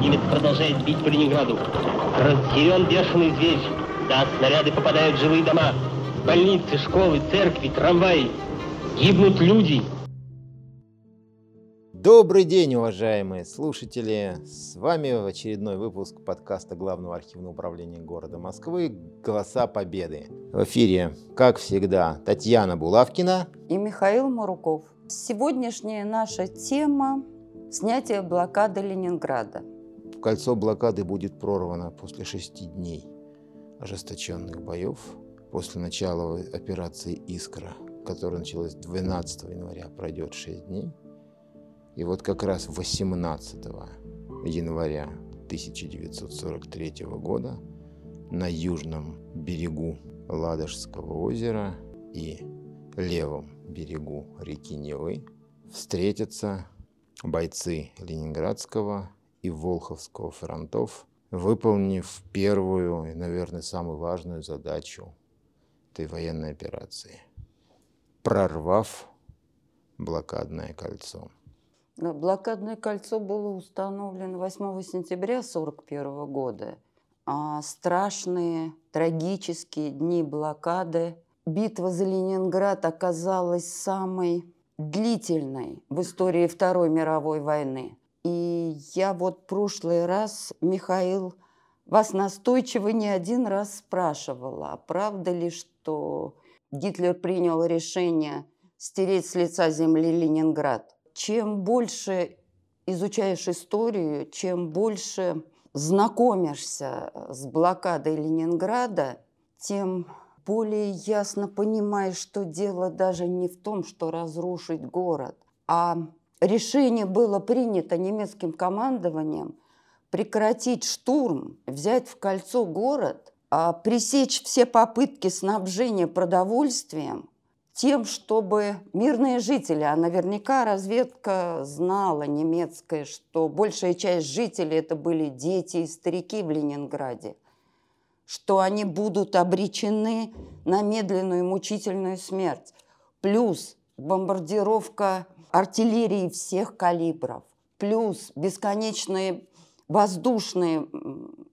Немец продолжает бить по Ленинграду. Разъярен бешеный зверь. Да, снаряды попадают в жилые дома. Больницы, школы, церкви, трамваи. Гибнут люди. Добрый день, уважаемые слушатели! С вами очередной выпуск подкаста Главного архивного управления города Москвы «Голоса Победы». В эфире, как всегда, Татьяна Булавкина и Михаил Маруков. Сегодняшняя наша тема – снятие блокады Ленинграда. Кольцо блокады будет прорвано после шести дней ожесточенных боев, после начала операции «Искра», которая началась 12 января, пройдет шесть дней – и вот как раз 18 января 1943 года на южном берегу Ладожского озера и левом берегу реки Невы встретятся бойцы Ленинградского и Волховского фронтов, выполнив первую и, наверное, самую важную задачу этой военной операции, прорвав блокадное кольцо. Блокадное кольцо было установлено 8 сентября 1941 года. А страшные, трагические дни блокады. Битва за Ленинград оказалась самой длительной в истории Второй мировой войны. Я вот прошлый раз, Михаил, вас настойчиво не один раз спрашивала, а правда ли, что Гитлер принял решение стереть с лица земли Ленинград? чем больше изучаешь историю, чем больше знакомишься с блокадой Ленинграда, тем более ясно понимаешь, что дело даже не в том, что разрушить город, а решение было принято немецким командованием прекратить штурм, взять в кольцо город, а пресечь все попытки снабжения продовольствием – тем, чтобы мирные жители, а наверняка разведка знала немецкая, что большая часть жителей это были дети и старики в Ленинграде, что они будут обречены на медленную и мучительную смерть. Плюс бомбардировка артиллерии всех калибров, плюс бесконечные воздушные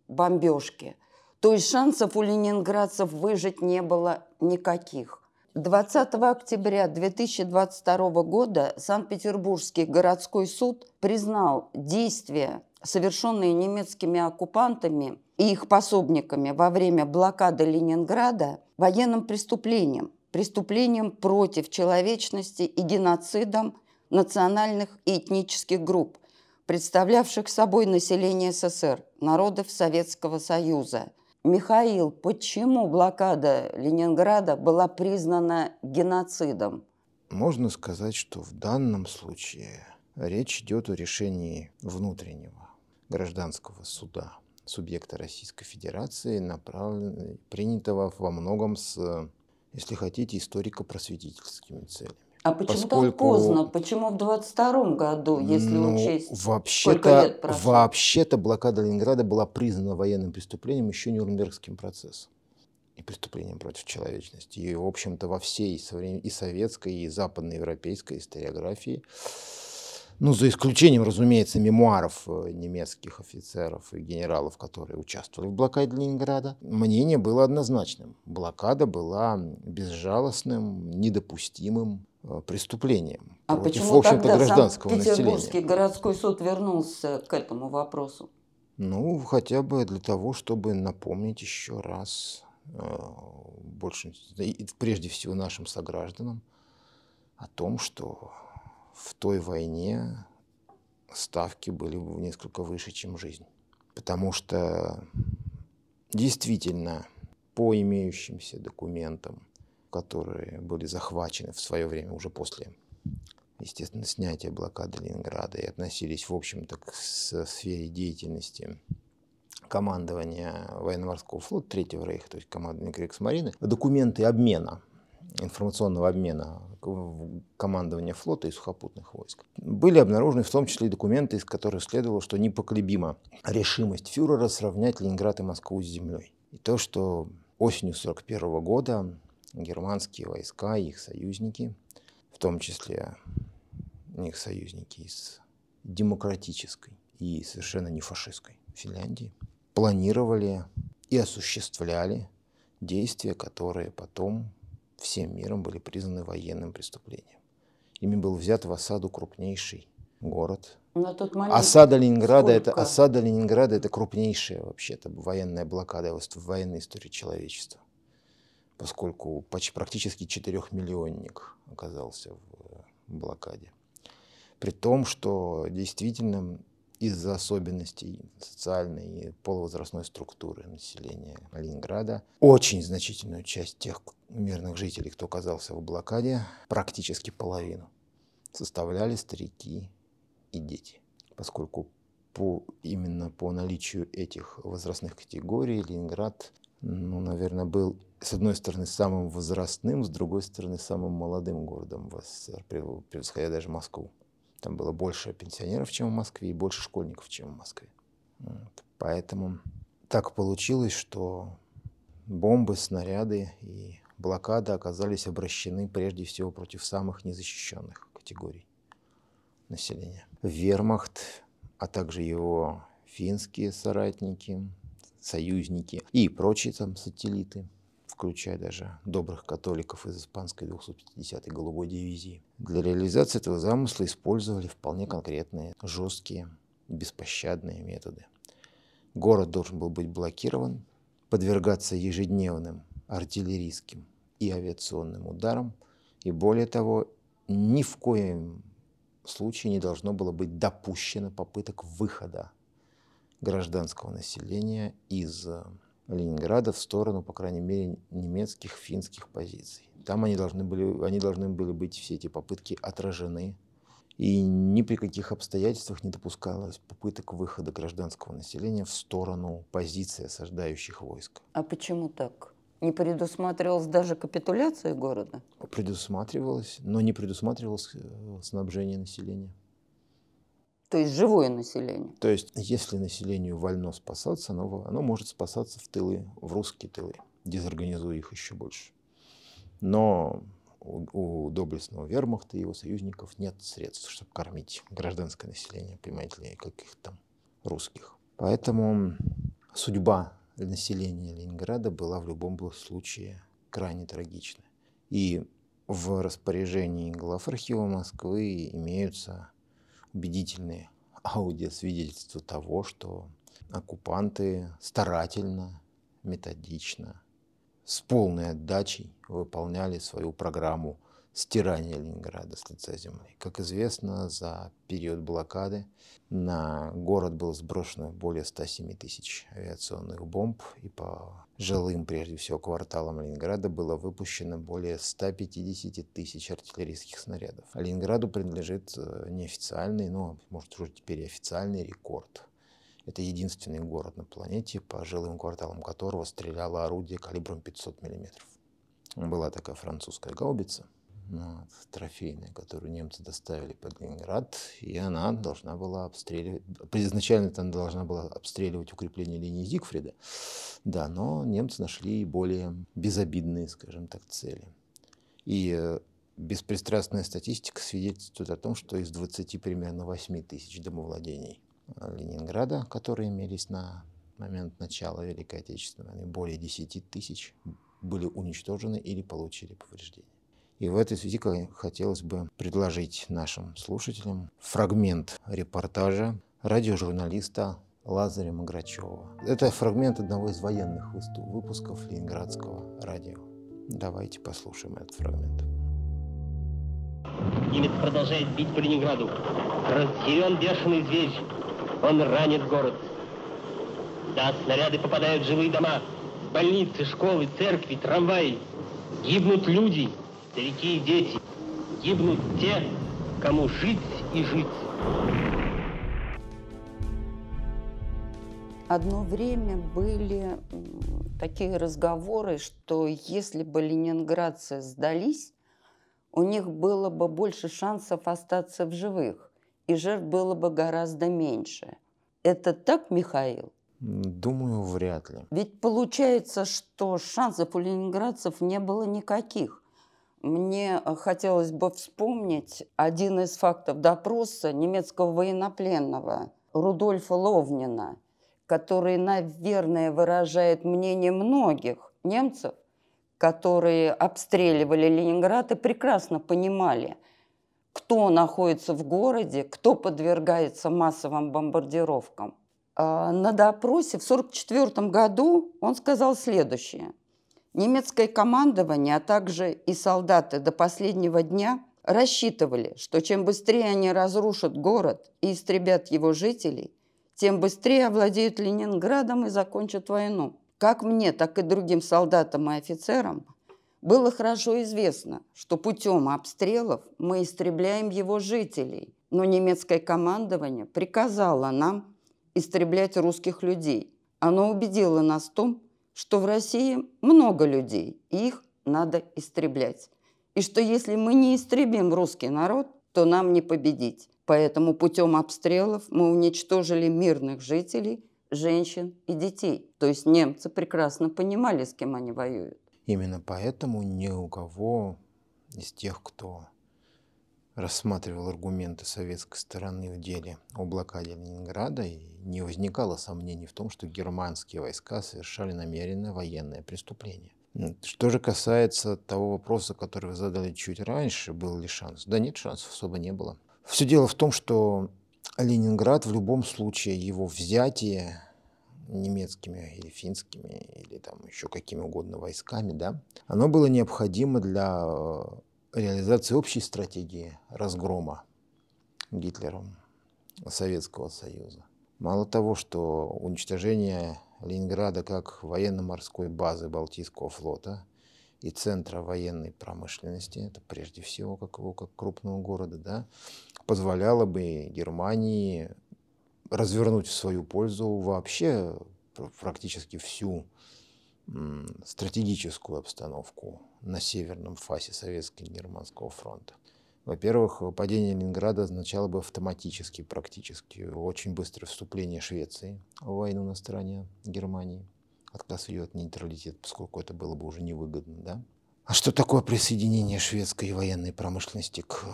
бомбежки. То есть шансов у ленинградцев выжить не было никаких. 20 октября 2022 года Санкт-Петербургский городской суд признал действия, совершенные немецкими оккупантами и их пособниками во время блокады Ленинграда, военным преступлением, преступлением против человечности и геноцидом национальных и этнических групп, представлявших собой население СССР, народов Советского Союза – Михаил, почему блокада Ленинграда была признана геноцидом? Можно сказать, что в данном случае речь идет о решении внутреннего гражданского суда субъекта Российской Федерации, направленного, принятого во многом с, если хотите, историко-просветительскими целями. А почему Поскольку... так поздно? Почему в 22 году, если ну, учесть, вообще-то, лет прошло? Вообще-то блокада Ленинграда была признана военным преступлением еще Нюрнбергским процессом и преступлением против человечности. И, в общем-то, во всей и советской, и западноевропейской историографии, ну, за исключением, разумеется, мемуаров э, немецких офицеров и генералов, которые участвовали в блокаде Ленинграда, мнение было однозначным. Блокада была безжалостным, недопустимым Э, преступлением а против, почему в общем-то, тогда гражданского Петербургский населения. городской суд вернулся к этому вопросу? Ну, хотя бы для того, чтобы напомнить еще раз, э, больше, прежде всего нашим согражданам, о том, что в той войне ставки были несколько выше, чем жизнь. Потому что действительно по имеющимся документам которые были захвачены в свое время уже после, естественно, снятия блокады Ленинграда и относились, в общем-то, к сфере деятельности командования военно-морского флота Третьего Рейха, то есть командования Криксмарины, документы обмена, информационного обмена командования флота и сухопутных войск. Были обнаружены в том числе и документы, из которых следовало, что непоколебима решимость фюрера сравнять Ленинград и Москву с землей. И то, что осенью 1941 года германские войска и их союзники, в том числе их союзники из демократической и совершенно не фашистской Финляндии планировали и осуществляли действия, которые потом всем миром были признаны военным преступлением. Ими был взят в осаду крупнейший город. На тот момент Осада Ленинграда сколько? это осада Ленинграда это крупнейшая вообще-то военная блокада в военной истории человечества, поскольку почти практически четырехмиллионник оказался в блокаде. При том, что действительно из-за особенностей социальной и полувозрастной структуры населения Ленинграда очень значительную часть тех мирных жителей, кто оказался в блокаде, практически половину, составляли старики и дети, поскольку по, именно по наличию этих возрастных категорий Ленинград, ну, наверное, был с одной стороны самым возрастным, с другой стороны самым молодым городом в СССР, превосходя даже Москву. Там было больше пенсионеров, чем в Москве, и больше школьников, чем в Москве. Вот. Поэтому так получилось, что бомбы, снаряды и блокада оказались обращены прежде всего против самых незащищенных категорий населения. Вермахт, а также его финские соратники, союзники и прочие там сателлиты – включая даже добрых католиков из испанской 250-й голубой дивизии. Для реализации этого замысла использовали вполне конкретные, жесткие, беспощадные методы. Город должен был быть блокирован, подвергаться ежедневным артиллерийским и авиационным ударам, и более того, ни в коем случае не должно было быть допущено попыток выхода гражданского населения из Ленинграда в сторону, по крайней мере, немецких, финских позиций. Там они должны были, они должны были быть, все эти попытки отражены. И ни при каких обстоятельствах не допускалось попыток выхода гражданского населения в сторону позиции осаждающих войск. А почему так? Не предусматривалась даже капитуляция города? Предусматривалось, но не предусматривалось э, снабжение населения. То есть живое население. То есть, если населению вольно спасаться, оно, оно может спасаться в тылы, в русские тылы, дезорганизуя их еще больше. Но у, у доблестного вермахта и его союзников нет средств, чтобы кормить гражданское население, понимаете ли, каких там русских. Поэтому судьба населения Ленинграда была в любом случае крайне трагична. И в распоряжении глав архива Москвы имеются убедительные аудиосвидетельства того, что оккупанты старательно, методично, с полной отдачей выполняли свою программу стирания Ленинграда с лица земли. Как известно, за период блокады на город было сброшено более 107 тысяч авиационных бомб, и по жилым, прежде всего, кварталам Ленинграда было выпущено более 150 тысяч артиллерийских снарядов. Ленинграду принадлежит э, неофициальный, но, может, уже теперь и официальный рекорд. Это единственный город на планете, по жилым кварталам которого стреляло орудие калибром 500 миллиметров. Была такая французская гаубица, трофейная, которую немцы доставили под Ленинград, и она должна была обстреливать, изначально она должна была обстреливать укрепление линии Зигфрида, да, но немцы нашли более безобидные, скажем так, цели. И э, беспристрастная статистика свидетельствует о том, что из 20 примерно 8 тысяч домовладений Ленинграда, которые имелись на момент начала Великой Отечественной войны, более 10 тысяч были уничтожены или получили повреждения. И в этой связи хотелось бы предложить нашим слушателям фрагмент репортажа радиожурналиста Лазаря Маграчева. Это фрагмент одного из военных выпусков Ленинградского радио. Давайте послушаем этот фрагмент. Немец продолжает бить по Ленинграду. Разъярен бешеный зверь. Он ранит город. Да, снаряды попадают в жилые дома, больницы, школы, церкви, трамваи. Гибнут люди, старики и дети. Гибнут те, кому жить и жить. Одно время были такие разговоры, что если бы ленинградцы сдались, у них было бы больше шансов остаться в живых, и жертв было бы гораздо меньше. Это так, Михаил? Думаю, вряд ли. Ведь получается, что шансов у ленинградцев не было никаких. Мне э, хотелось бы вспомнить один из фактов допроса немецкого военнопленного. Рудольфа Ловнина, который, наверное, выражает мнение многих немцев, которые обстреливали Ленинград и прекрасно понимали, кто находится в городе, кто подвергается массовым бомбардировкам. А, на допросе в 1944 году он сказал следующее. Немецкое командование, а также и солдаты до последнего дня рассчитывали, что чем быстрее они разрушат город и истребят его жителей, тем быстрее овладеют Ленинградом и закончат войну. Как мне, так и другим солдатам и офицерам было хорошо известно, что путем обстрелов мы истребляем его жителей, но немецкое командование приказало нам истреблять русских людей. Оно убедило нас в том, что в России много людей, и их надо истреблять. И что если мы не истребим русский народ, то нам не победить. Поэтому путем обстрелов мы уничтожили мирных жителей, женщин и детей. То есть немцы прекрасно понимали, с кем они воюют. Именно поэтому ни у кого из тех, кто рассматривал аргументы советской стороны в деле о блокаде Ленинграда, и не возникало сомнений в том, что германские войска совершали намеренное военное преступление. Что же касается того вопроса, который вы задали чуть раньше, был ли шанс? Да нет, шансов особо не было. Все дело в том, что Ленинград в любом случае, его взятие немецкими или финскими, или там еще какими угодно войсками, да, оно было необходимо для э, реализации общей стратегии разгрома Гитлером Советского Союза. Мало того, что уничтожение Ленинграда как военно-морской базы Балтийского флота и центра военной промышленности, это прежде всего как его как крупного города, да, позволяло бы Германии развернуть в свою пользу вообще практически всю стратегическую обстановку на северном фасе Советско-Германского фронта. Во-первых, падение Ленинграда означало бы автоматически, практически, очень быстрое вступление Швеции в войну на стороне Германии, отказ ее от нейтралитета, поскольку это было бы уже невыгодно. Да? А что такое присоединение шведской военной промышленности к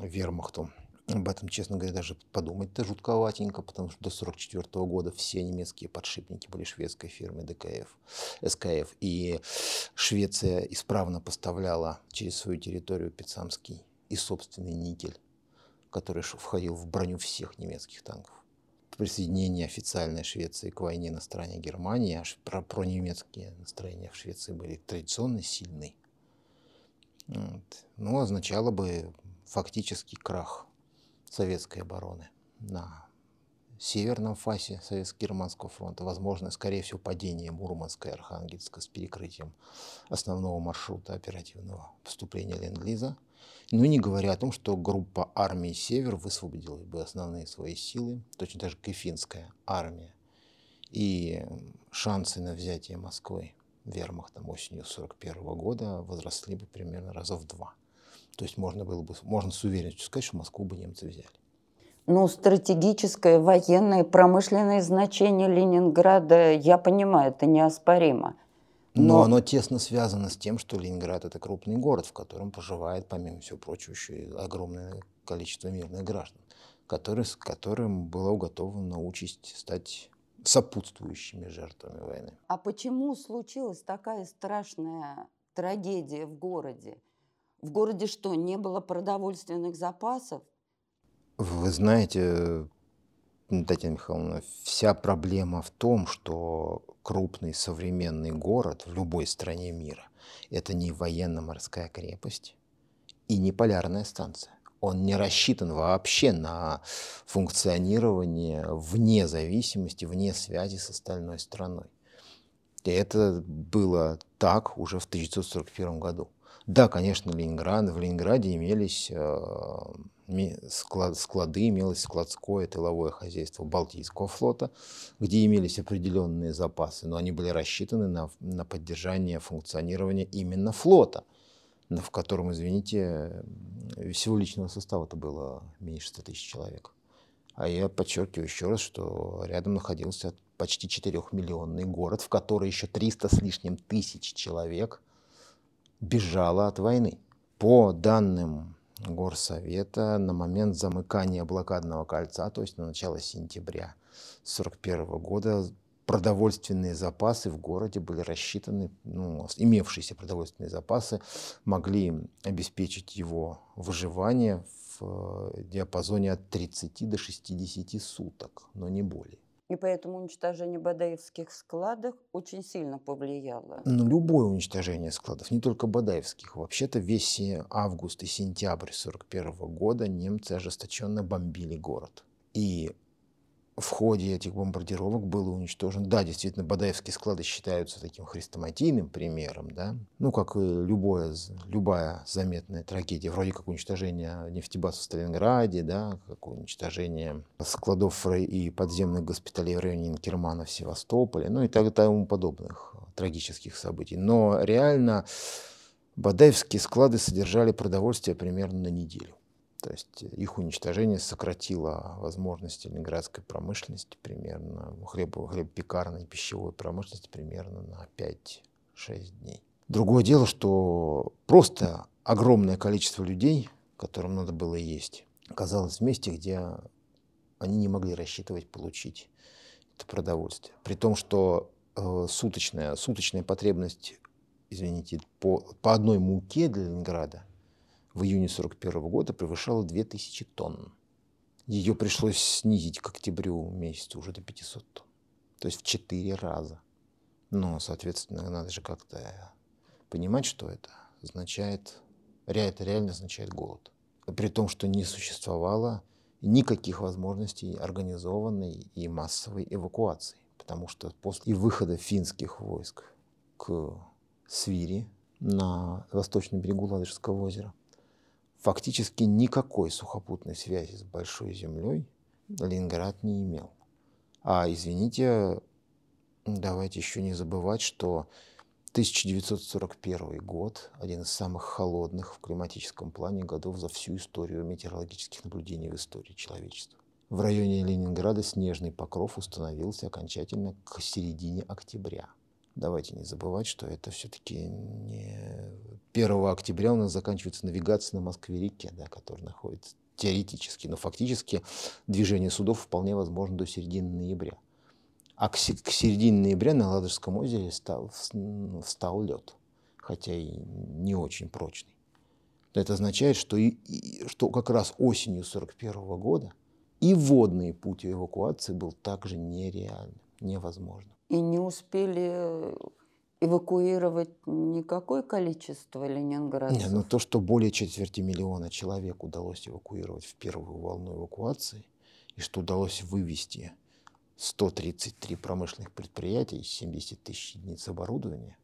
вермахту? Об этом, честно говоря, даже подумать-то жутковатенько, потому что до 1944 года все немецкие подшипники были шведской фирмы ДКФ, СКФ. И Швеция исправно поставляла через свою территорию Пицамский и собственный никель, который входил в броню всех немецких танков. Присоединение официальной Швеции к войне на стороне Германии, аж про, про немецкие настроения в Швеции были традиционно сильны. Вот. Ну, означало бы фактический крах советской обороны на северном фасе Советско-Германского фронта. Возможно, скорее всего, падение Мурманска и Архангельска с перекрытием основного маршрута оперативного поступления Ленд-Лиза. Ну не говоря о том, что группа армии «Север» высвободила бы основные свои силы, точно так же как армия. И шансы на взятие Москвы вермахтом осенью 1941 года возросли бы примерно раза в два. То есть можно было бы, можно с уверенностью сказать, что Москву бы немцы взяли. Ну, стратегическое, военное, промышленное значение Ленинграда, я понимаю, это неоспоримо. Но... Но оно тесно связано с тем, что Ленинград – это крупный город, в котором проживает, помимо всего прочего, еще и огромное количество мирных граждан, которые, с которым была уготована участь стать сопутствующими жертвами войны. А почему случилась такая страшная трагедия в городе? В городе что, не было продовольственных запасов? Вы знаете, Татьяна Михайловна, вся проблема в том, что крупный современный город в любой стране мира – это не военно-морская крепость и не полярная станция. Он не рассчитан вообще на функционирование вне зависимости, вне связи с остальной страной. И это было так уже в 1941 году. Да, конечно, Ленинград, в Ленинграде имелись э, склад, склады, имелось складское тыловое хозяйство Балтийского флота, где имелись определенные запасы, но они были рассчитаны на, на поддержание функционирования именно флота, в котором, извините, всего личного состава-то было меньше 100 тысяч человек. А я подчеркиваю еще раз, что рядом находился почти 4-миллионный город, в который еще 300 с лишним тысяч человек – бежала от войны. По данным Горсовета на момент замыкания блокадного кольца, то есть на начало сентября 1941 года, продовольственные запасы в городе были рассчитаны, ну, имевшиеся продовольственные запасы могли обеспечить его выживание в э, диапазоне от 30 до 60 суток, но не более. И поэтому уничтожение Бадаевских складов очень сильно повлияло. Ну, любое уничтожение складов, не только Бадаевских. Вообще-то весь август и сентябрь 1941 года немцы ожесточенно бомбили город. И в ходе этих бомбардировок было уничтожен. Да, действительно, Бадаевские склады считаются таким хрестоматийным примером, да. Ну, как и любое, любая заметная трагедия, вроде как уничтожение нефтебаз в Сталинграде, да, как уничтожение складов и подземных госпиталей в районе Инкермана в Севастополе, ну и так и тому подобных трагических событий. Но реально Бадаевские склады содержали продовольствие примерно на неделю. То есть их уничтожение сократило возможности ленинградской промышленности примерно, хлебо, хлебопекарной пищевой промышленности примерно на 5-6 дней. Другое дело, что просто огромное количество людей, которым надо было есть, оказалось в месте, где они не могли рассчитывать получить это продовольствие. При том, что э, суточная, суточная потребность, извините, по, по одной муке для Ленинграда – в июне 1941 года превышала 2000 тонн. Ее пришлось снизить к октябрю месяцу уже до 500 тонн. То есть в 4 раза. Но, соответственно, надо же как-то понимать, что это означает, это реально означает голод. При том, что не существовало никаких возможностей организованной и массовой эвакуации. Потому что после выхода финских войск к Свири на восточном берегу Ладожского озера фактически никакой сухопутной связи с Большой землей Ленинград не имел. А, извините, давайте еще не забывать, что 1941 год – один из самых холодных в климатическом плане годов за всю историю метеорологических наблюдений в истории человечества. В районе Ленинграда снежный покров установился окончательно к середине октября – давайте не забывать, что это все-таки не 1 октября у нас заканчивается навигация на Москве-реке, да, которая находится теоретически, но фактически движение судов вполне возможно до середины ноября. А к, к середине ноября на Ладожском озере стал, встал лед, хотя и не очень прочный. Это означает, что, и, и, что как раз осенью 1941 года и водный путь эвакуации был также нереальным, невозможным и не успели эвакуировать никакое количество ленинградцев? Нет, ну то, что более четверти миллиона человек удалось эвакуировать в первую волну эвакуации, и что удалось вывести 133 промышленных предприятия и 70 тысяч единиц оборудования,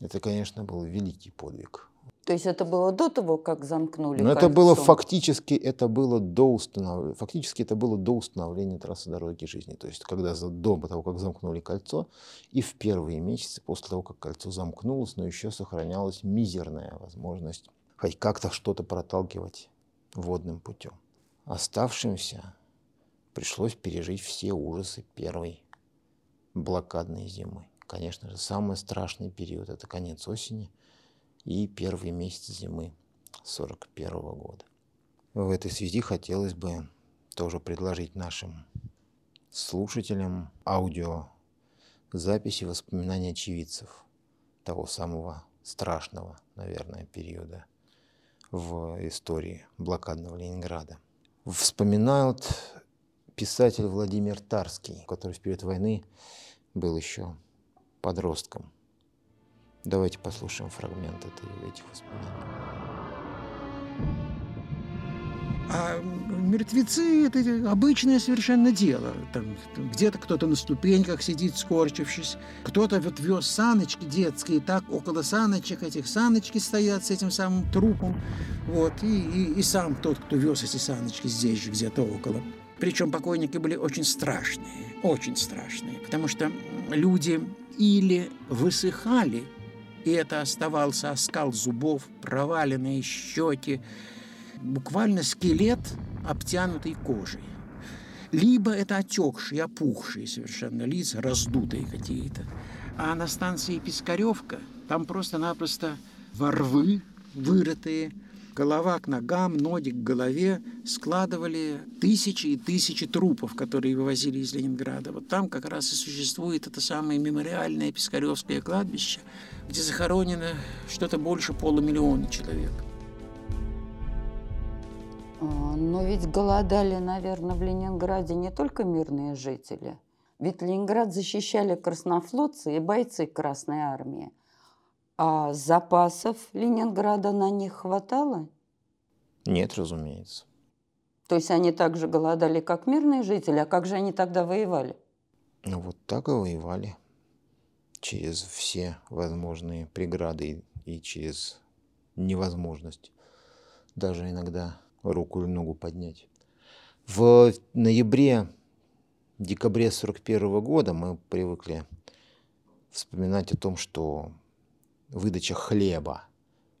это, конечно, был великий подвиг то есть это было до того, как замкнули Но ну, это было фактически, это было до установления, фактически это было до установления трассы дороги жизни. То есть когда до того, как замкнули кольцо, и в первые месяцы после того, как кольцо замкнулось, но еще сохранялась мизерная возможность хоть как-то что-то проталкивать водным путем. Оставшимся пришлось пережить все ужасы первой блокадной зимы. Конечно же, самый страшный период – это конец осени – и первый месяц зимы 1941 года. В этой связи хотелось бы тоже предложить нашим слушателям аудио записи воспоминаний очевидцев того самого страшного, наверное, периода в истории блокадного Ленинграда. Вспоминают писатель Владимир Тарский, который в период войны был еще подростком – Давайте послушаем фрагмент этой, этих воспоминаний. А мертвецы – это обычное совершенно дело. Там, где-то кто-то на ступеньках сидит, скорчившись. Кто-то вот вез саночки детские, так около саночек этих саночки стоят с этим самым трупом. Вот, и, и, и сам тот, кто вез эти саночки здесь же, где-то около. Причем покойники были очень страшные, очень страшные, потому что люди или высыхали, и это оставался оскал зубов, проваленные щеки, буквально скелет, обтянутый кожей. Либо это отекшие, опухшие совершенно лица, раздутые какие-то. А на станции Пискаревка там просто-напросто ворвы вырытые, голова к ногам, ноги к голове, складывали тысячи и тысячи трупов, которые вывозили из Ленинграда. Вот там как раз и существует это самое мемориальное Пискаревское кладбище, где захоронено что-то больше полумиллиона человек. А, но ведь голодали, наверное, в Ленинграде не только мирные жители. Ведь Ленинград защищали краснофлотцы и бойцы Красной Армии. А запасов Ленинграда на них хватало? Нет, разумеется. То есть они так же голодали, как мирные жители, а как же они тогда воевали? Ну вот так и воевали. Через все возможные преграды и через невозможность даже иногда руку или ногу поднять. В ноябре, декабре 41 года мы привыкли вспоминать о том, что выдача хлеба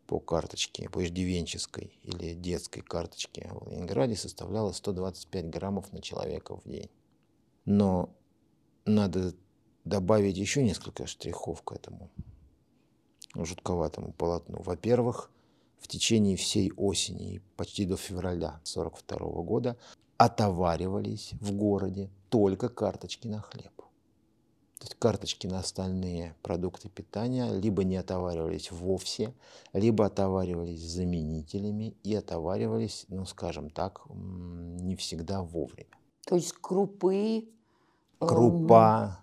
по карточке, по иждивенческой или детской карточке в Ленинграде составляла 125 граммов на человека в день. Но надо добавить еще несколько штрихов к этому жутковатому полотну. Во-первых, в течение всей осени почти до февраля 1942 года отоваривались в городе только карточки на хлеб. То есть карточки на остальные продукты питания либо не отоваривались вовсе, либо отоваривались заменителями и отоваривались, ну скажем так, не всегда вовремя. То есть крупы, крупа,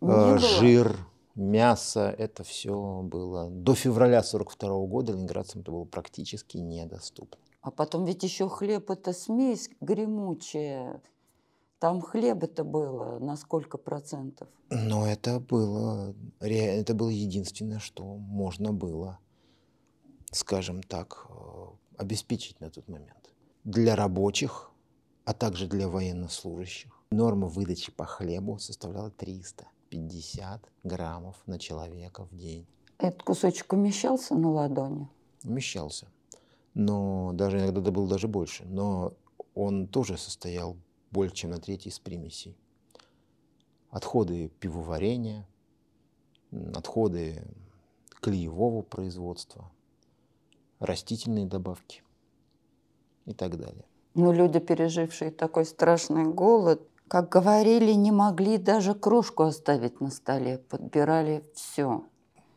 э, жир, мясо, это все было до февраля 42 года ленинградцам это было практически недоступно. А потом ведь еще хлеб это смесь гремучая, там хлеба-то было на сколько процентов? Но это было, это было единственное, что можно было, скажем так, э, обеспечить на тот момент. Для рабочих, а также для военнослужащих норма выдачи по хлебу составляла 350 граммов на человека в день. Этот кусочек умещался на ладони? Умещался. Но даже иногда это было даже больше. Но он тоже состоял больше, чем на треть из примесей. Отходы пивоварения, отходы клеевого производства, растительные добавки и так далее. Но люди, пережившие такой страшный голод, как говорили, не могли даже кружку оставить на столе, подбирали все.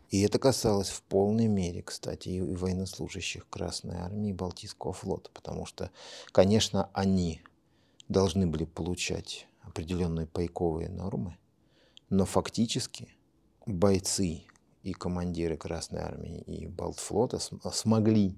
И это касалось в полной мере, кстати, и военнослужащих Красной Армии и Балтийского флота, потому что, конечно, они должны были получать определенные пайковые нормы, но фактически бойцы и командиры Красной Армии и Балтфлота смогли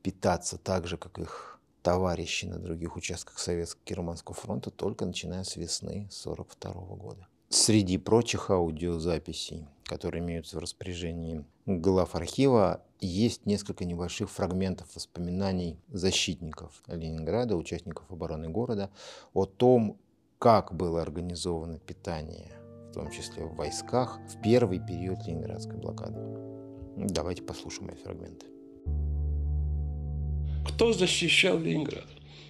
питаться так же, как их товарищи на других участках Советско-Германского фронта только начиная с весны 1942 года. Среди прочих аудиозаписей, которые имеются в распоряжении глав архива, есть несколько небольших фрагментов воспоминаний защитников Ленинграда, участников обороны города, о том, как было организовано питание, в том числе в войсках, в первый период Ленинградской блокады. Давайте послушаем эти фрагменты. Кто защищал Ленинград?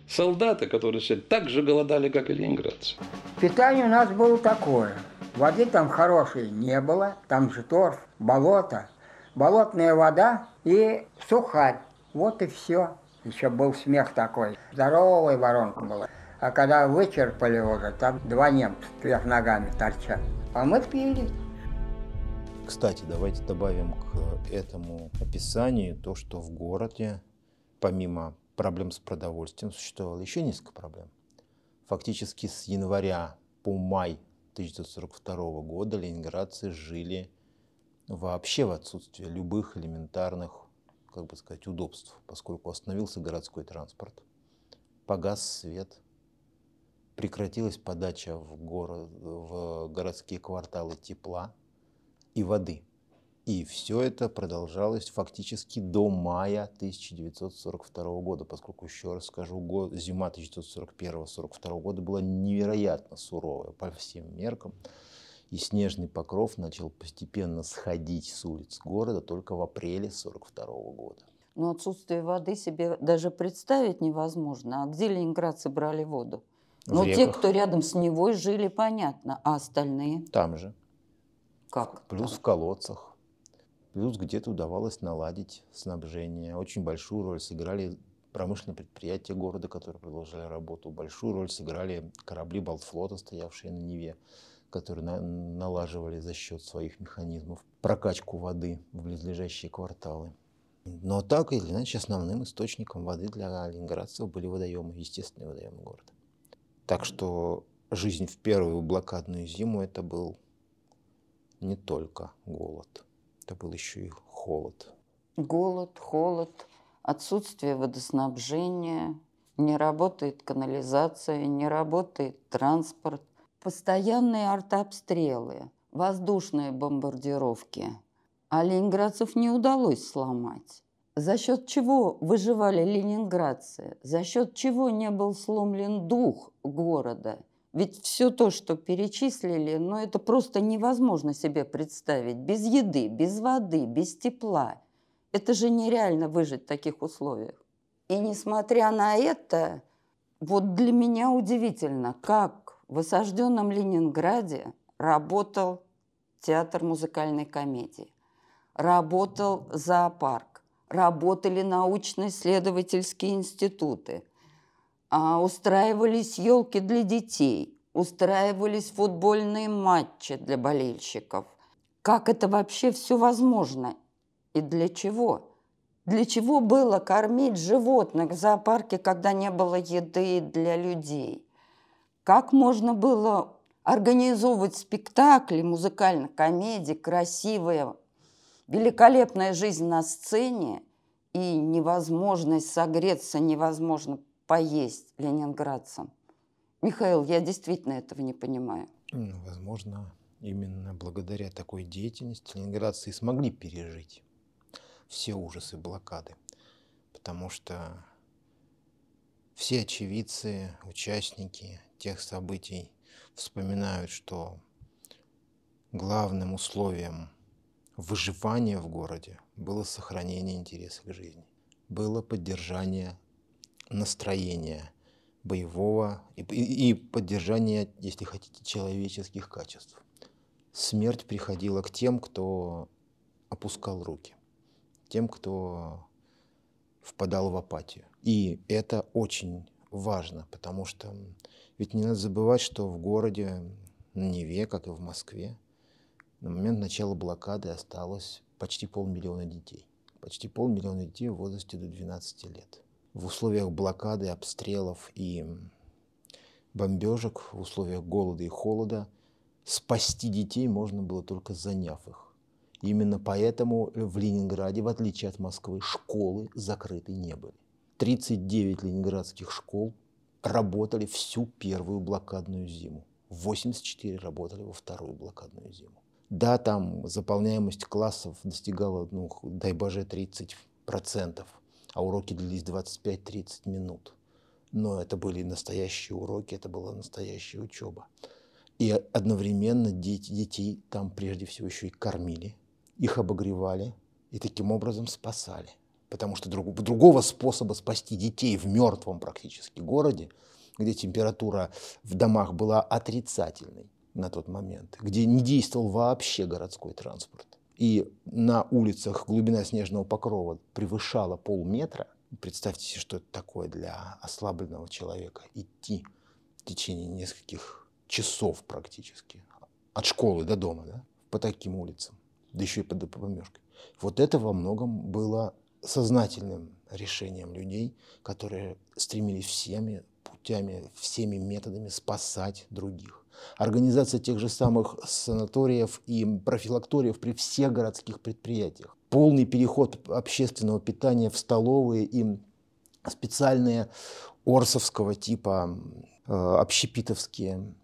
солдаты, которые так же голодали, как и ленинградцы. Питание у нас было такое. Воды там хорошей не было, там же торф, болото, болотная вода и сухарь. Вот и все. Еще был смех такой. Здоровая воронка была. А когда вычерпали уже, там два немца вверх ногами торчат. А мы пили. Кстати, давайте добавим к этому описанию то, что в городе, помимо проблем с продовольствием существовало еще несколько проблем. Фактически с января по май 1942 года ленинградцы жили вообще в отсутствии любых элементарных, как бы сказать, удобств, поскольку остановился городской транспорт, погас свет, прекратилась подача в, город, в городские кварталы тепла и воды – и все это продолжалось фактически до мая 1942 года, поскольку, еще раз скажу, год, зима 1941-1942 года была невероятно суровая по всем меркам. И снежный покров начал постепенно сходить с улиц города только в апреле 1942 года. Но отсутствие воды себе даже представить невозможно. А где ленинградцы брали воду? Ну, те, кто рядом с Невой жили, понятно. А остальные? Там же. Как? Плюс в колодцах Плюс где-то удавалось наладить снабжение. Очень большую роль сыграли промышленные предприятия города, которые продолжали работу. Большую роль сыграли корабли Балтфлота, стоявшие на Неве, которые на налаживали за счет своих механизмов прокачку воды в близлежащие кварталы. Но так или иначе основным источником воды для ленинградцев были водоемы, естественные водоемы города. Так что жизнь в первую блокадную зиму это был не только голод, это был еще и холод. Голод, холод, отсутствие водоснабжения, не работает канализация, не работает транспорт, постоянные артобстрелы, воздушные бомбардировки. А ленинградцев не удалось сломать. За счет чего выживали ленинградцы? За счет чего не был сломлен дух города? Ведь все то, что перечислили, ну это просто невозможно себе представить. Без еды, без воды, без тепла. Это же нереально выжить в таких условиях. И несмотря на это, вот для меня удивительно, как в осажденном Ленинграде работал театр музыкальной комедии, работал зоопарк, работали научно-исследовательские институты, а, устраивались елки для детей, устраивались футбольные матчи для болельщиков. Как это вообще все возможно? И для чего? Для чего было кормить животных в зоопарке, когда не было еды для людей? Как можно было организовывать спектакли, музыкальные комедии, красивые, великолепная жизнь на сцене и невозможность согреться, невозможно поесть ленинградцам? Михаил, я действительно этого не понимаю. Возможно, именно благодаря такой деятельности ленинградцы смогли пережить все ужасы блокады. Потому что все очевидцы, участники тех событий вспоминают, что главным условием выживания в городе было сохранение интереса к жизни, было поддержание настроения боевого и, и поддержание, если хотите, человеческих качеств. Смерть приходила к тем, кто опускал руки тем, кто впадал в апатию. И это очень важно, потому что ведь не надо забывать, что в городе на Неве, как и в Москве, на момент начала блокады осталось почти полмиллиона детей. Почти полмиллиона детей в возрасте до 12 лет. В условиях блокады, обстрелов и бомбежек, в условиях голода и холода спасти детей можно было только заняв их. Именно поэтому в Ленинграде, в отличие от Москвы, школы закрыты не были. 39 ленинградских школ работали всю первую блокадную зиму. 84 работали во вторую блокадную зиму. Да, там заполняемость классов достигала, ну, дай боже, 30%, а уроки длились 25-30 минут. Но это были настоящие уроки, это была настоящая учеба. И одновременно дети, детей там прежде всего еще и кормили, их обогревали и таким образом спасали. Потому что друг, другого способа спасти детей в мертвом практически городе, где температура в домах была отрицательной на тот момент, где не действовал вообще городской транспорт, и на улицах глубина снежного покрова превышала полметра, представьте себе, что это такое для ослабленного человека идти в течение нескольких часов практически от школы до дома, да, по таким улицам да еще и под помешкой. Вот это во многом было сознательным решением людей, которые стремились всеми путями, всеми методами спасать других. Организация тех же самых санаториев и профилакториев при всех городских предприятиях. Полный переход общественного питания в столовые и специальные орсовского типа э, общепитовские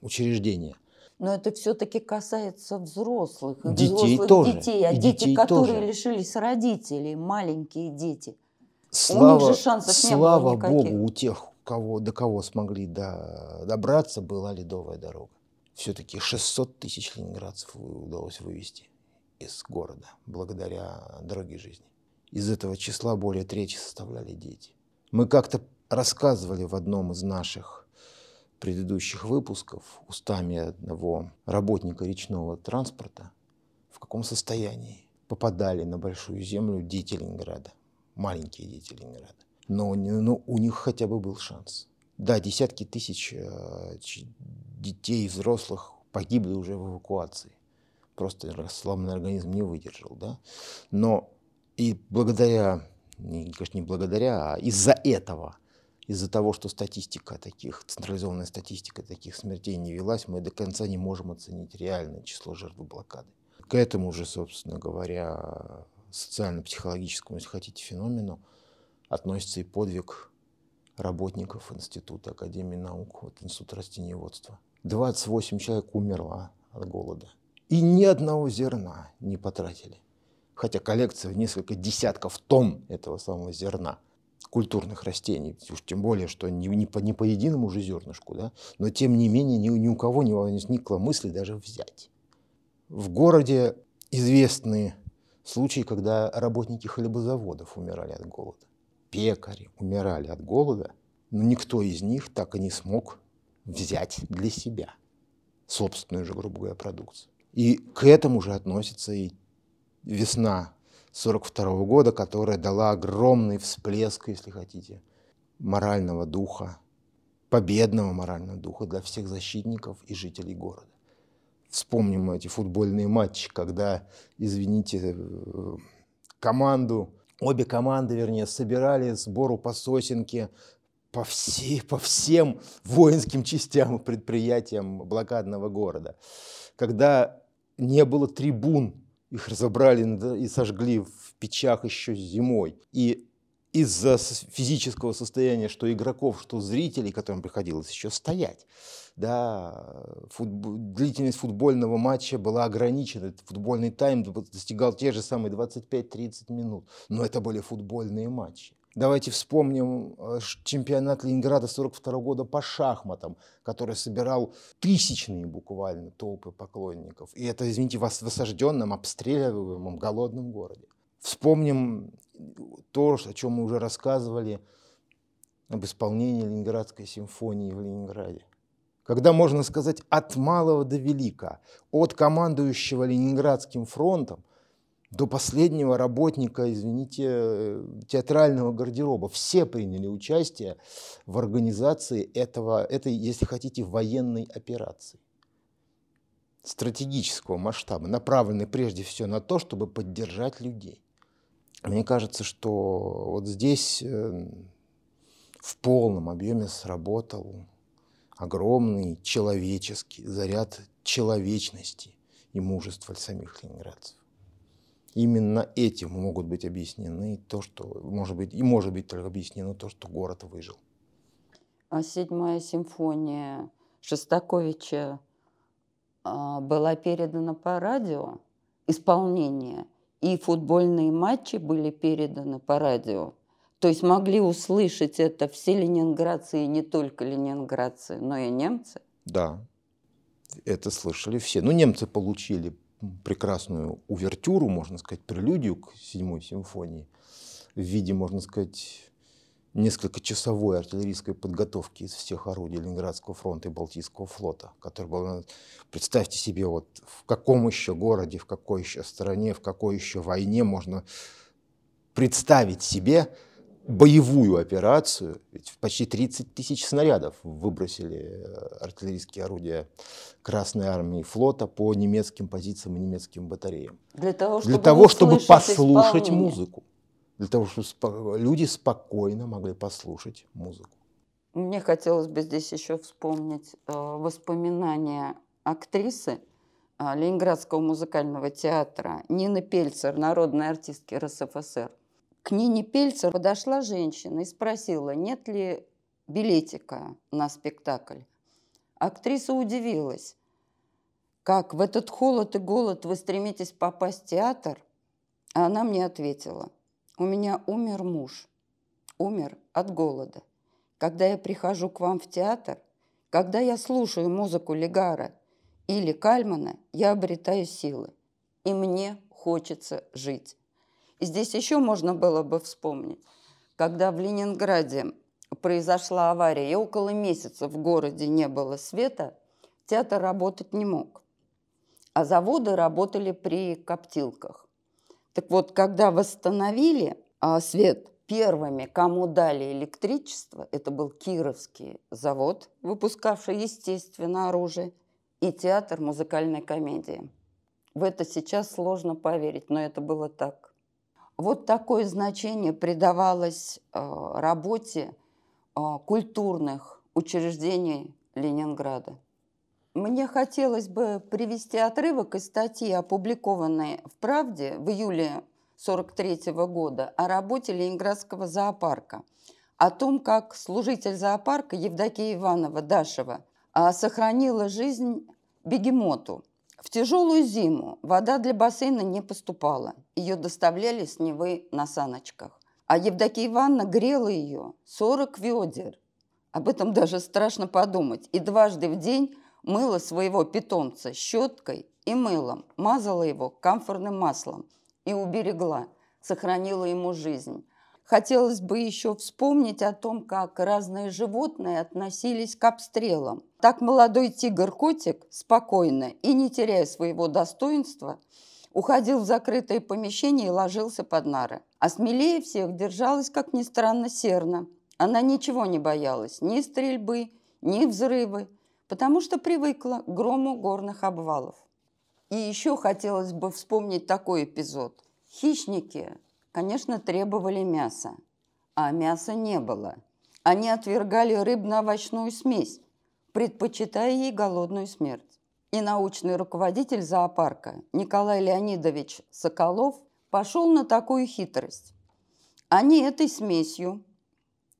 учреждения но это все-таки касается взрослых, детей взрослых тоже. детей, а и дети, детей которые тоже. лишились родителей, маленькие дети. Слава, у них же шансов слава не было никаких. Богу, у тех, кого, до кого смогли до, добраться, была ледовая дорога. Все-таки 600 тысяч ленинградцев удалось вывести из города благодаря дороге жизни. Из этого числа более трети составляли дети. Мы как-то рассказывали в одном из наших предыдущих выпусков устами одного работника речного транспорта в каком состоянии попадали на Большую Землю дети Ленинграда, маленькие дети Ленинграда. Но, но у них хотя бы был шанс. Да, десятки тысяч э, детей и взрослых погибли уже в эвакуации. Просто сломанный организм не выдержал, да. Но и благодаря, не, конечно, не благодаря, а из-за этого, из-за того, что статистика таких, централизованная статистика таких смертей не велась, мы до конца не можем оценить реальное число жертв блокады. К этому же, собственно говоря, социально-психологическому, если хотите, феномену относится и подвиг работников Института Академии наук, вот Института растениеводства. 28 человек умерло от голода. И ни одного зерна не потратили. Хотя коллекция в несколько десятков тонн этого самого зерна культурных растений, уж тем более, что не, не, по, не по единому же зернышку, да, но тем не менее ни, ни у кого не возникло мысли даже взять. В городе известны случаи, когда работники хлебозаводов умирали от голода. Пекари умирали от голода, но никто из них так и не смог взять для себя собственную же, грубо говоря, продукцию. И к этому же относится и весна 42 года, которая дала огромный всплеск, если хотите, морального духа, победного морального духа для всех защитников и жителей города. Вспомним эти футбольные матчи, когда, извините, э, команду, обе команды, вернее, собирали сбору по сосенке по, все, по всем воинским частям и предприятиям блокадного города. Когда не было трибун, их разобрали и сожгли в печах еще зимой. И из-за физического состояния, что игроков, что зрителей, которым приходилось еще стоять, да, футбол, длительность футбольного матча была ограничена. Футбольный тайм достигал те же самые 25-30 минут. Но это были футбольные матчи. Давайте вспомним э, чемпионат Ленинграда 42 года по шахматам, который собирал тысячные буквально толпы поклонников. И это, извините, в осажденном, обстреливаемом, голодном городе. Вспомним то, о чем мы уже рассказывали, об исполнении Ленинградской симфонии в Ленинграде. Когда, можно сказать, от малого до велика, от командующего Ленинградским фронтом до последнего работника, извините, театрального гардероба. Все приняли участие в организации этого, этой, если хотите, военной операции стратегического масштаба, направленной прежде всего на то, чтобы поддержать людей. Мне кажется, что вот здесь э, в полном объеме сработал огромный человеческий заряд человечности и мужества самих ленинградцев. Именно этим могут быть объяснены то, что может быть и может быть только объяснено то, что город выжил. А седьмая симфония Шостаковича а, была передана по радио исполнение, и футбольные матчи были переданы по радио. То есть могли услышать это все ленинградцы, и не только ленинградцы, но и немцы? Да, это слышали все. Ну, немцы получили прекрасную увертюру, можно сказать, прелюдию к седьмой симфонии в виде, можно сказать, несколько часовой артиллерийской подготовки из всех орудий Ленинградского фронта и Балтийского флота, который был, представьте себе, вот в каком еще городе, в какой еще стране, в какой еще войне можно представить себе боевую операцию, ведь почти 30 тысяч снарядов выбросили э, артиллерийские орудия Красной Армии и флота по немецким позициям и немецким батареям. Для того, чтобы, для того, чтобы послушать исполнение. музыку. Для того, чтобы люди спокойно могли послушать музыку. Мне хотелось бы здесь еще вспомнить э, воспоминания актрисы э, Ленинградского музыкального театра Нины Пельцер, народной артистки РСФСР. К Нине Пельцер подошла женщина и спросила, нет ли билетика на спектакль. Актриса удивилась. Как в этот холод и голод вы стремитесь попасть в театр? А она мне ответила, у меня умер муж, умер от голода. Когда я прихожу к вам в театр, когда я слушаю музыку Легара или Кальмана, я обретаю силы, и мне хочется жить. Здесь еще можно было бы вспомнить, когда в Ленинграде произошла авария, и около месяца в городе не было света, театр работать не мог. а заводы работали при коптилках. Так вот, когда восстановили а, свет, первыми, кому дали электричество, это был Кировский завод, выпускавший, естественно, оружие, и театр музыкальной комедии. В это сейчас сложно поверить, но это было так. Вот такое значение придавалось э, работе э, культурных учреждений Ленинграда. Мне хотелось бы привести отрывок из статьи, опубликованной в «Правде» в июле 1943 года о работе Ленинградского зоопарка, о том, как служитель зоопарка Евдокия Иванова Дашева а, сохранила жизнь бегемоту. В тяжелую зиму вода для бассейна не поступала. Ее доставляли с Невы на саночках. А Евдокия Ивановна грела ее 40 ведер. Об этом даже страшно подумать. И дважды в день мыла своего питомца щеткой и мылом, мазала его камфорным маслом и уберегла, сохранила ему жизнь. Хотелось бы еще вспомнить о том, как разные животные относились к обстрелам. Так молодой тигр-котик спокойно и не теряя своего достоинства уходил в закрытое помещение и ложился под нары. А смелее всех держалась, как ни странно, серна. Она ничего не боялась, ни стрельбы, ни взрывы, потому что привыкла к грому горных обвалов. И еще хотелось бы вспомнить такой эпизод. Хищники, конечно, требовали мяса, а мяса не было. Они отвергали рыбно-овощную смесь, предпочитая ей голодную смерть. И научный руководитель зоопарка Николай Леонидович Соколов пошел на такую хитрость. Они этой смесью,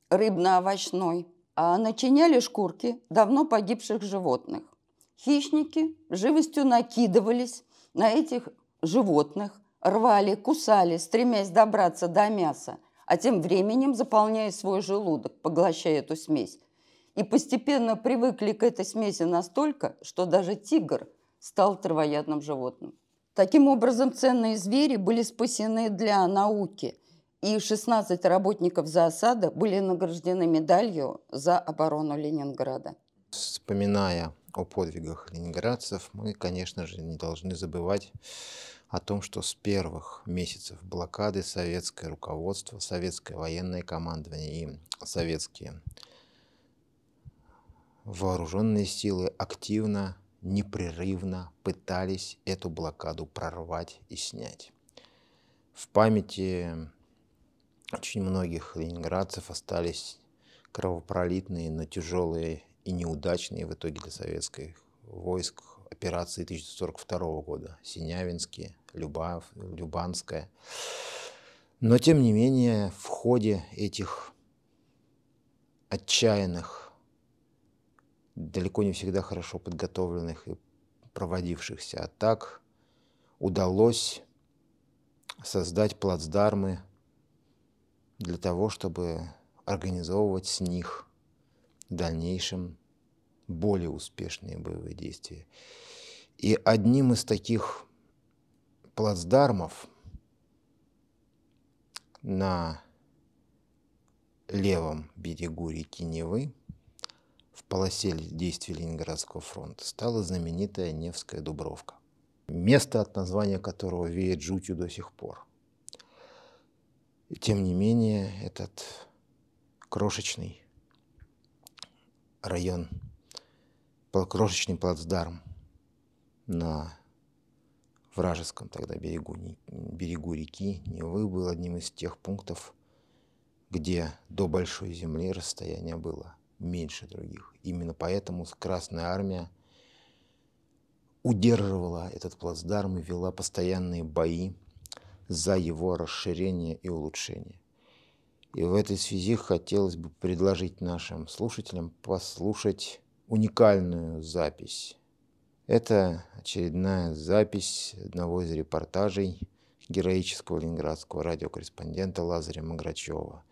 рыбно-овощной, а начиняли шкурки давно погибших животных. Хищники живостью накидывались на этих животных, рвали, кусали, стремясь добраться до мяса, а тем временем заполняя свой желудок, поглощая эту смесь. И постепенно привыкли к этой смеси настолько, что даже тигр стал травоядным животным. Таким образом, ценные звери были спасены для науки – и 16 работников ЗАОСАДа были награждены медалью за оборону Ленинграда. Вспоминая о подвигах ленинградцев, мы, конечно же, не должны забывать о том, что с первых месяцев блокады советское руководство, советское военное командование и советские вооруженные силы активно, непрерывно пытались эту блокаду прорвать и снять. В памяти очень многих ленинградцев остались кровопролитные, но тяжелые и неудачные в итоге для советских войск операции 1942 года. Синявинские, Любав, Любанская. Но, тем не менее, в ходе этих отчаянных, далеко не всегда хорошо подготовленных и проводившихся атак удалось создать плацдармы для того, чтобы организовывать с них в дальнейшем более успешные боевые действия. И одним из таких плацдармов на левом берегу реки Невы в полосе действий Ленинградского фронта стала знаменитая Невская Дубровка. Место, от названия которого веет жутью до сих пор – и тем не менее, этот крошечный район, крошечный плацдарм на вражеском тогда берегу, берегу реки Невы был одним из тех пунктов, где до Большой Земли расстояние было меньше других. Именно поэтому Красная Армия удерживала этот плацдарм и вела постоянные бои за его расширение и улучшение. И в этой связи хотелось бы предложить нашим слушателям послушать уникальную запись. Это очередная запись одного из репортажей героического ленинградского радиокорреспондента Лазаря Маграчева.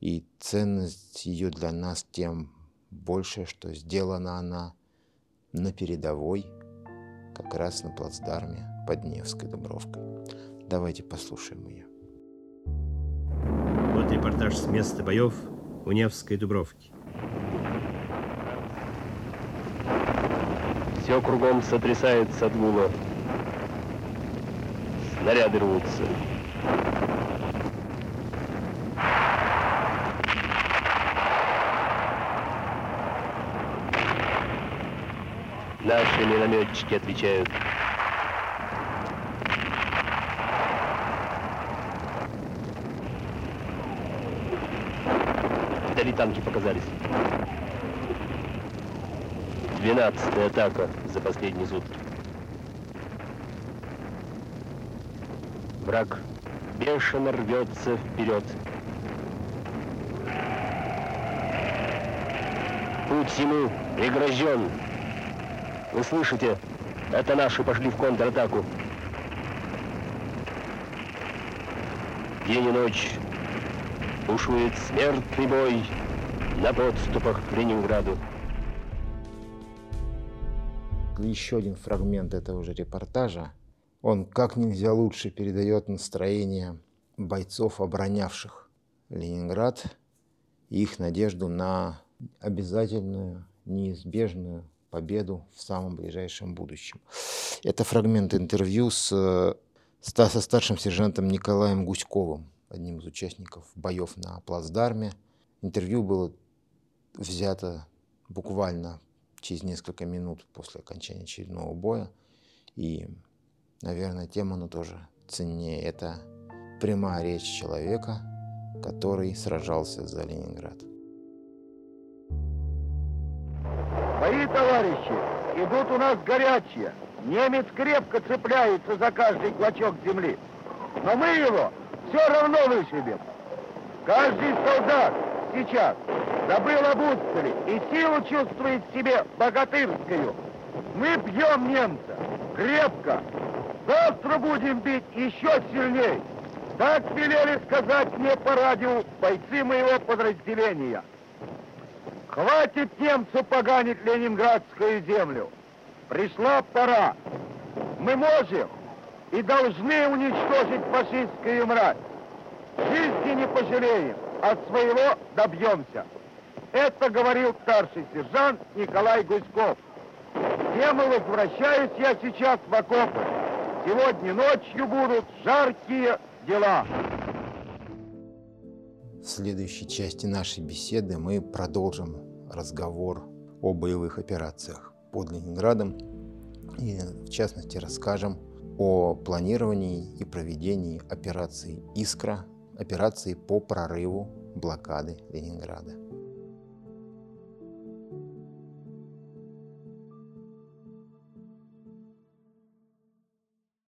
И ценность ее для нас тем больше, что сделана она на передовой, как раз на плацдарме под Невской Дубровкой. Давайте послушаем ее. Вот репортаж с места боев у Невской Дубровки. Все кругом сотрясается от гула. снаряды рвутся. Наши минометчики отвечают. Вдали танки показались. Двенадцатая атака за последние сутки. Враг бешено рвется вперед. Путь ему прегражден. Вы слышите? Это наши пошли в контратаку. День и ночь бушует смертный бой на подступах к Ленинграду. Еще один фрагмент этого же репортажа. Он как нельзя лучше передает настроение бойцов, оборонявших Ленинград, и их надежду на обязательную, неизбежную победу в самом ближайшем будущем. Это фрагмент интервью с, со старшим сержантом Николаем Гуськовым, одним из участников боев на плацдарме. Интервью было взято буквально через несколько минут после окончания очередного боя. И, наверное, тема, но тоже ценнее. Это прямая речь человека, который сражался за Ленинград. Мои товарищи, идут у нас горячие. Немец крепко цепляется за каждый клочок земли. Но мы его все равно вышибем. Каждый солдат сейчас забыл об устали и силу чувствует в себе богатырскую. Мы бьем немца крепко. Завтра будем бить еще сильней. Так велели сказать мне по радио бойцы моего подразделения. Хватит немцу поганить ленинградскую землю. Пришла пора. Мы можем и должны уничтожить фашистскую мразь. Жизни не пожалеем, от своего добьемся. Это говорил старший сержант Николай Гуськов. Тема возвращаюсь я сейчас в окопы. Сегодня ночью будут жаркие дела. В следующей части нашей беседы мы продолжим разговор о боевых операциях под Ленинградом и, в частности, расскажем о планировании и проведении операции «Искра», операции по прорыву блокады Ленинграда.